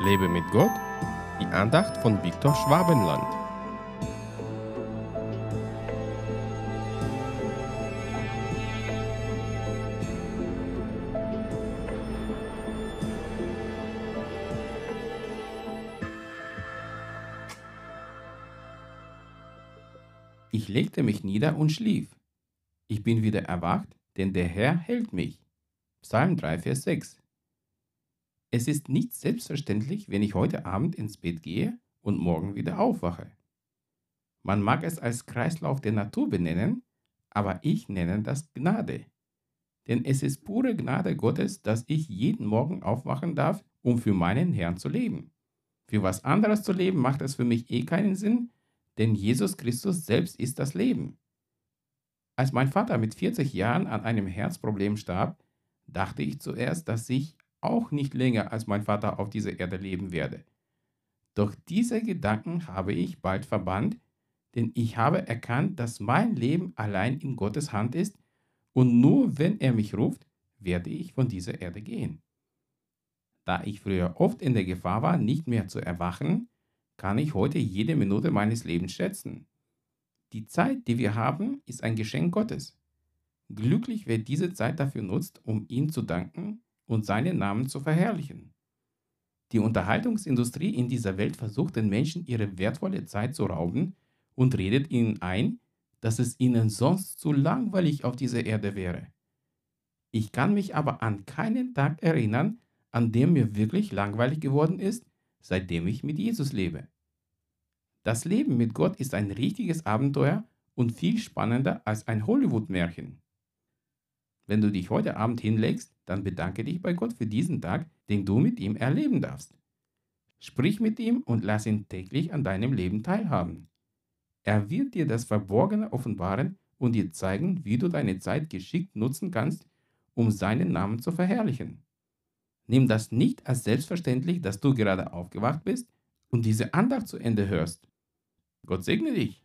Lebe mit Gott, die Andacht von Viktor Schwabenland. Ich legte mich nieder und schlief. Ich bin wieder erwacht, denn der Herr hält mich. Psalm 3, Vers 6. Es ist nicht selbstverständlich, wenn ich heute Abend ins Bett gehe und morgen wieder aufwache. Man mag es als Kreislauf der Natur benennen, aber ich nenne das Gnade. Denn es ist pure Gnade Gottes, dass ich jeden Morgen aufwachen darf, um für meinen Herrn zu leben. Für was anderes zu leben macht es für mich eh keinen Sinn, denn Jesus Christus selbst ist das Leben. Als mein Vater mit 40 Jahren an einem Herzproblem starb, dachte ich zuerst, dass ich auch nicht länger als mein Vater auf dieser Erde leben werde. Doch diese Gedanken habe ich bald verbannt, denn ich habe erkannt, dass mein Leben allein in Gottes Hand ist und nur wenn er mich ruft, werde ich von dieser Erde gehen. Da ich früher oft in der Gefahr war, nicht mehr zu erwachen, kann ich heute jede Minute meines Lebens schätzen. Die Zeit, die wir haben, ist ein Geschenk Gottes. Glücklich wer diese Zeit dafür nutzt, um ihm zu danken und seinen Namen zu verherrlichen. Die Unterhaltungsindustrie in dieser Welt versucht den Menschen ihre wertvolle Zeit zu rauben und redet ihnen ein, dass es ihnen sonst zu langweilig auf dieser Erde wäre. Ich kann mich aber an keinen Tag erinnern, an dem mir wirklich langweilig geworden ist, seitdem ich mit Jesus lebe. Das Leben mit Gott ist ein richtiges Abenteuer und viel spannender als ein Hollywood-Märchen. Wenn du dich heute Abend hinlegst, dann bedanke dich bei Gott für diesen Tag, den du mit ihm erleben darfst. Sprich mit ihm und lass ihn täglich an deinem Leben teilhaben. Er wird dir das Verborgene offenbaren und dir zeigen, wie du deine Zeit geschickt nutzen kannst, um seinen Namen zu verherrlichen. Nimm das nicht als selbstverständlich, dass du gerade aufgewacht bist und diese Andacht zu Ende hörst. Gott segne dich.